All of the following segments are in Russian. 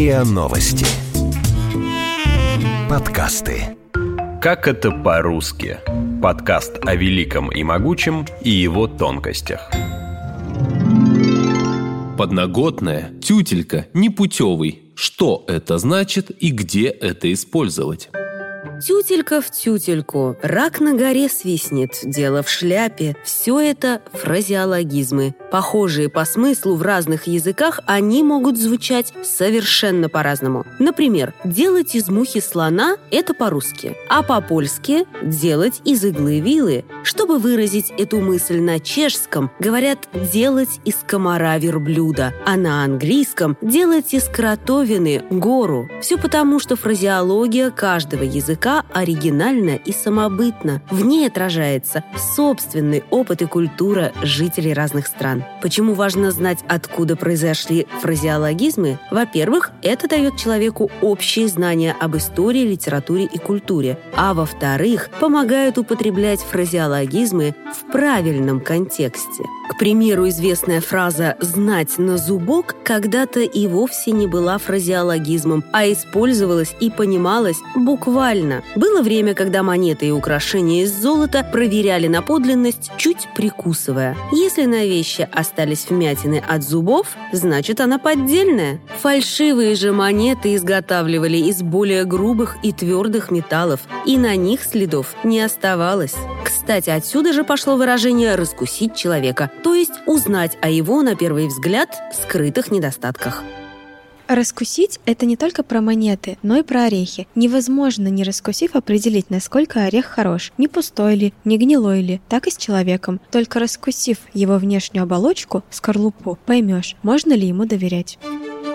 РИА Новости. Подкасты. Как это по-русски? Подкаст о великом и могучем и его тонкостях. Подноготная, тютелька, непутевый. Что это значит и где это использовать? Тютелька в тютельку, рак на горе свистнет, дело в шляпе. Все это фразеологизмы. Похожие по смыслу в разных языках, они могут звучать совершенно по-разному. Например, делать из мухи слона – это по-русски, а по-польски – делать из иглы вилы. Чтобы выразить эту мысль на чешском, говорят «делать из комара верблюда», а на английском – делать из кротовины гору. Все потому, что фразеология каждого языка языка оригинальна и самобытна. В ней отражается собственный опыт и культура жителей разных стран. Почему важно знать, откуда произошли фразеологизмы? Во-первых, это дает человеку общие знания об истории, литературе и культуре. А во-вторых, помогает употреблять фразеологизмы в правильном контексте. К примеру, известная фраза «знать на зубок» когда-то и вовсе не была фразеологизмом, а использовалась и понималась буквально. Было время, когда монеты и украшения из золота проверяли на подлинность, чуть прикусывая. Если на вещи остались вмятины от зубов, значит она поддельная. Фальшивые же монеты изготавливали из более грубых и твердых металлов, и на них следов не оставалось. Кстати, отсюда же пошло выражение «раскусить человека», то есть узнать о его, на первый взгляд, скрытых недостатках. Раскусить – это не только про монеты, но и про орехи. Невозможно, не раскусив, определить, насколько орех хорош. Не пустой ли, не гнилой ли, так и с человеком. Только раскусив его внешнюю оболочку, скорлупу, поймешь, можно ли ему доверять.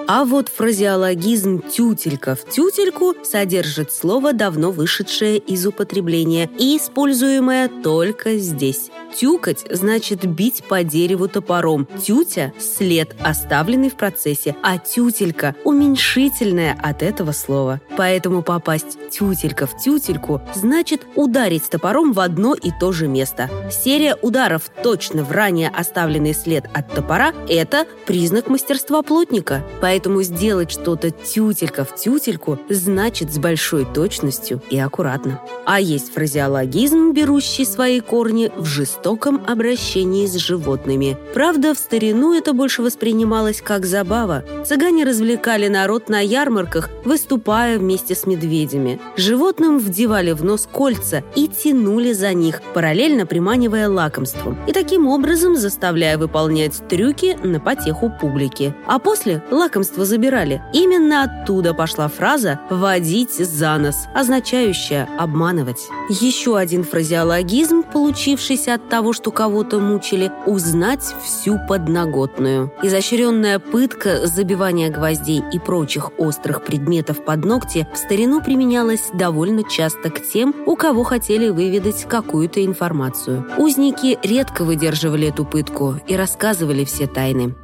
А вот фразеологизм «тютелька в тютельку» содержит слово, давно вышедшее из употребления и используемое только здесь. Тюкать значит бить по дереву топором. Тютя – след, оставленный в процессе, а тютелька – уменьшительное от этого слова. Поэтому попасть тютелька в тютельку значит ударить топором в одно и то же место. Серия ударов точно в ранее оставленный след от топора – это признак мастерства плотника. Поэтому сделать что-то тютелька в тютельку значит с большой точностью и аккуратно. А есть фразеологизм, берущий свои корни в жестоком обращении с животными. Правда, в старину это больше воспринималось как забава. Цыгане развлекали народ на ярмарках, выступая вместе с медведями. Животным вдевали в нос кольца и тянули за них, параллельно приманивая лакомством. И таким образом заставляя выполнять трюки на потеху публики. А после лакомство забирали. Именно оттуда пошла фраза «водить за нос», означающая «обманывать». Еще один фразеологизм, получившийся от того, что кого-то мучили, узнать всю подноготную. Изощренная пытка, забивание гвоздей и прочих острых предметов под ногти в старину применялась довольно часто к тем, у кого хотели выведать какую-то информацию. Узники редко выдерживали эту пытку и рассказывали все тайны.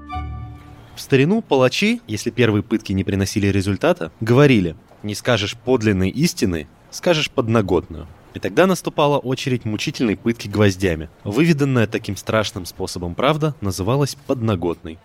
В старину палачи, если первые пытки не приносили результата, говорили «не скажешь подлинной истины, скажешь подноготную». И тогда наступала очередь мучительной пытки гвоздями. Выведанная таким страшным способом правда называлась подноготной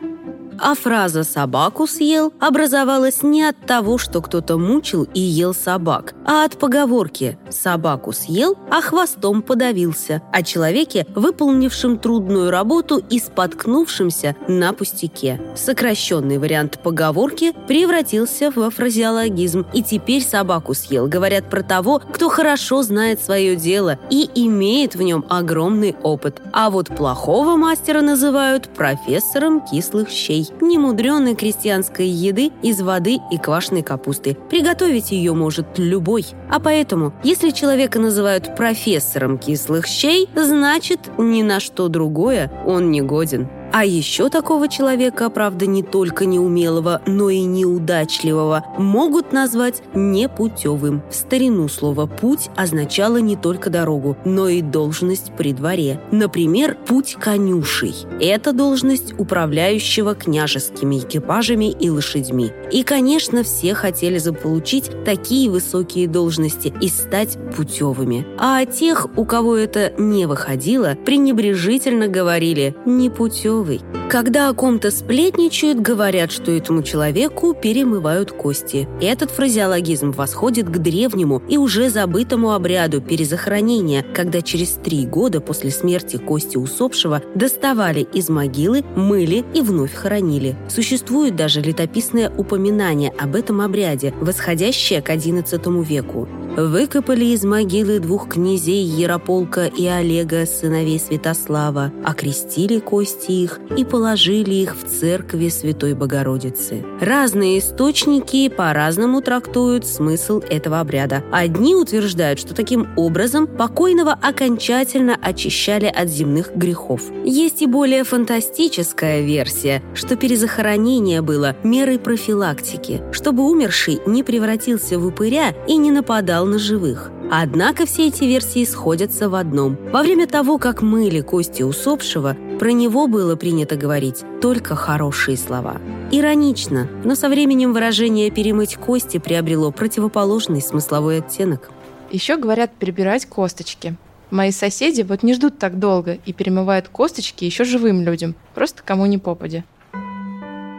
а фраза «собаку съел» образовалась не от того, что кто-то мучил и ел собак, а от поговорки «собаку съел, а хвостом подавился» о человеке, выполнившем трудную работу и споткнувшемся на пустяке. Сокращенный вариант поговорки превратился во фразеологизм, и теперь «собаку съел» говорят про того, кто хорошо знает свое дело и имеет в нем огромный опыт. А вот плохого мастера называют профессором кислых щей немудреной крестьянской еды из воды и квашеной капусты. Приготовить ее может любой. А поэтому, если человека называют профессором кислых щей, значит, ни на что другое он не годен. А еще такого человека, правда, не только неумелого, но и неудачливого, могут назвать непутевым. В старину слово «путь» означало не только дорогу, но и должность при дворе. Например, путь конюшей. Это должность управляющего княжескими экипажами и лошадьми. И, конечно, все хотели заполучить такие высокие должности и стать путевыми. А о тех, у кого это не выходило, пренебрежительно говорили «непутевый путевый. Когда о ком-то сплетничают, говорят, что этому человеку перемывают кости. Этот фразеологизм восходит к древнему и уже забытому обряду перезахоронения, когда через три года после смерти кости усопшего доставали из могилы, мыли и вновь хоронили. Существует даже летописное упоминание об этом обряде, восходящее к XI веку. Выкопали из могилы двух князей Ярополка и Олега, сыновей Святослава, окрестили кости их и положили их в церкви Святой Богородицы. Разные источники по-разному трактуют смысл этого обряда. Одни утверждают, что таким образом покойного окончательно очищали от земных грехов. Есть и более фантастическая версия, что перезахоронение было мерой профилактики, чтобы умерший не превратился в упыря и не нападал на живых. Однако все эти версии сходятся в одном. Во время того, как мыли кости усопшего, про него было принято говорить только хорошие слова. Иронично, но со временем выражение «перемыть кости» приобрело противоположный смысловой оттенок. Еще говорят перебирать косточки. Мои соседи вот не ждут так долго и перемывают косточки еще живым людям, просто кому ни попадя.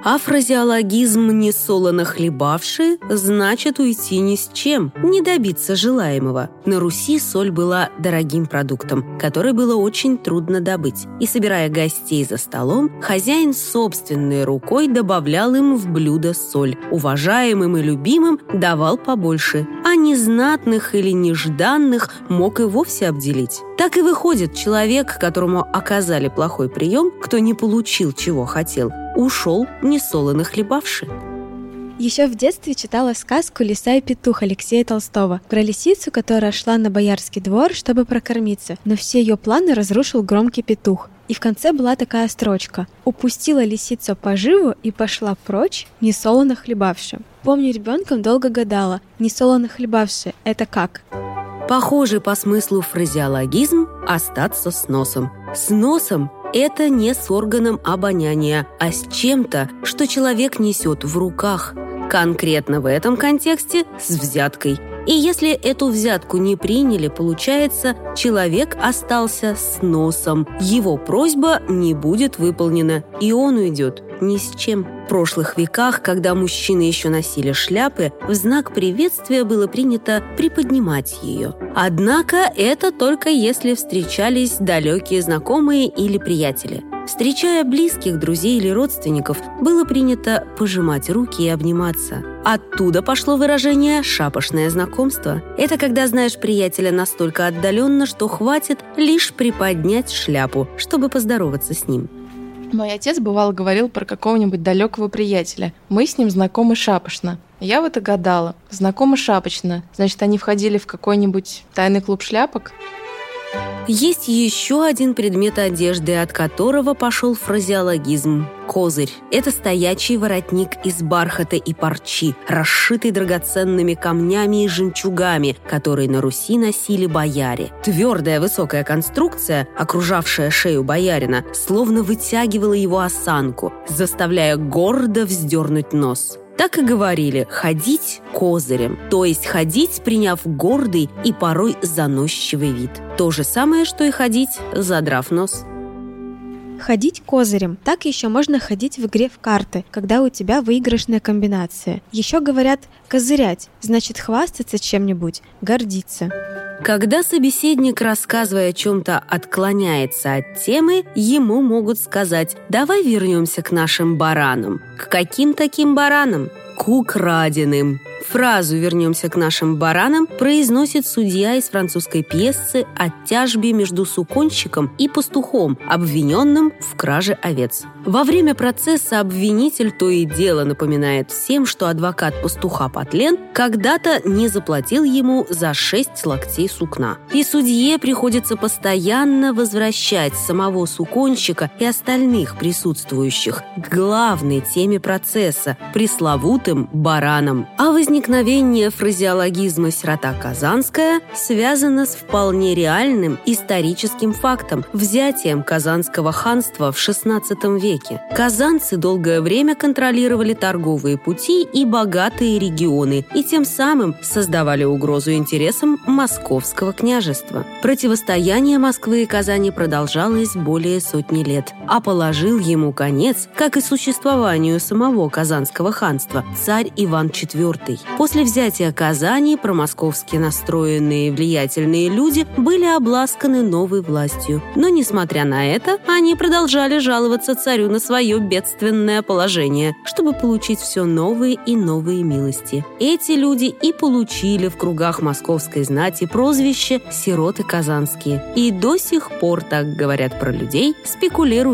А фразеологизм «несолоно хлебавши» значит уйти ни с чем, не добиться желаемого. На Руси соль была дорогим продуктом, который было очень трудно добыть. И, собирая гостей за столом, хозяин собственной рукой добавлял им в блюдо соль. Уважаемым и любимым давал побольше, а незнатных или нежданных мог и вовсе обделить. Так и выходит, человек, которому оказали плохой прием, кто не получил, чего хотел, ушел несолоно хлебавши. Еще в детстве читала сказку «Лиса и петух» Алексея Толстого про лисицу, которая шла на боярский двор, чтобы прокормиться, но все ее планы разрушил громкий петух. И в конце была такая строчка «Упустила лисица поживу и пошла прочь, не солоно хлебавши». Помню, ребенком долго гадала, не солоно хлебавши – это как? Похожий по смыслу фразеологизм «остаться с носом». С носом это не с органом обоняния, а с чем-то, что человек несет в руках. Конкретно в этом контексте с взяткой. И если эту взятку не приняли, получается, человек остался с носом. Его просьба не будет выполнена, и он уйдет ни с чем. В прошлых веках, когда мужчины еще носили шляпы, в знак приветствия было принято приподнимать ее. Однако это только если встречались далекие знакомые или приятели. Встречая близких, друзей или родственников, было принято пожимать руки и обниматься. Оттуда пошло выражение «шапошное знакомство». Это когда знаешь приятеля настолько отдаленно, что хватит лишь приподнять шляпу, чтобы поздороваться с ним. Мой отец бывал говорил про какого-нибудь далекого приятеля. Мы с ним знакомы шапошно. Я в это гадала. Знакомы шапочно. Значит, они входили в какой-нибудь тайный клуб шляпок? Есть еще один предмет одежды, от которого пошел фразеологизм – козырь. Это стоячий воротник из бархата и парчи, расшитый драгоценными камнями и жемчугами, которые на Руси носили бояре. Твердая высокая конструкция, окружавшая шею боярина, словно вытягивала его осанку, заставляя гордо вздернуть нос. Так и говорили «ходить козырем», то есть ходить, приняв гордый и порой заносчивый вид. То же самое, что и ходить, задрав нос. Ходить козырем. Так еще можно ходить в игре в карты, когда у тебя выигрышная комбинация. Еще говорят козырять, значит хвастаться чем-нибудь, гордиться. Когда собеседник, рассказывая о чем-то, отклоняется от темы, ему могут сказать «давай вернемся к нашим баранам». К каким таким баранам? К украденным. Фразу «вернемся к нашим баранам» произносит судья из французской пьесы о тяжбе между суконщиком и пастухом, обвиненным в краже овец. Во время процесса обвинитель то и дело напоминает всем, что адвокат пастуха Патлен когда-то не заплатил ему за шесть локтей сукна. И судье приходится постоянно возвращать самого суконщика и остальных присутствующих к главной теме процесса – пресловутым баранам. А возник Возникновение фразеологизма «сирота Казанская» связано с вполне реальным историческим фактом – взятием Казанского ханства в XVI веке. Казанцы долгое время контролировали торговые пути и богатые регионы, и тем самым создавали угрозу интересам Московского княжества. Противостояние Москвы и Казани продолжалось более сотни лет. А положил ему конец, как и существованию самого Казанского ханства, царь Иван IV. После взятия Казани промосковски настроенные влиятельные люди были обласканы новой властью. Но, несмотря на это, они продолжали жаловаться царю на свое бедственное положение, чтобы получить все новые и новые милости. Эти люди и получили в кругах московской знати прозвище «сироты казанские». И до сих пор так говорят про людей,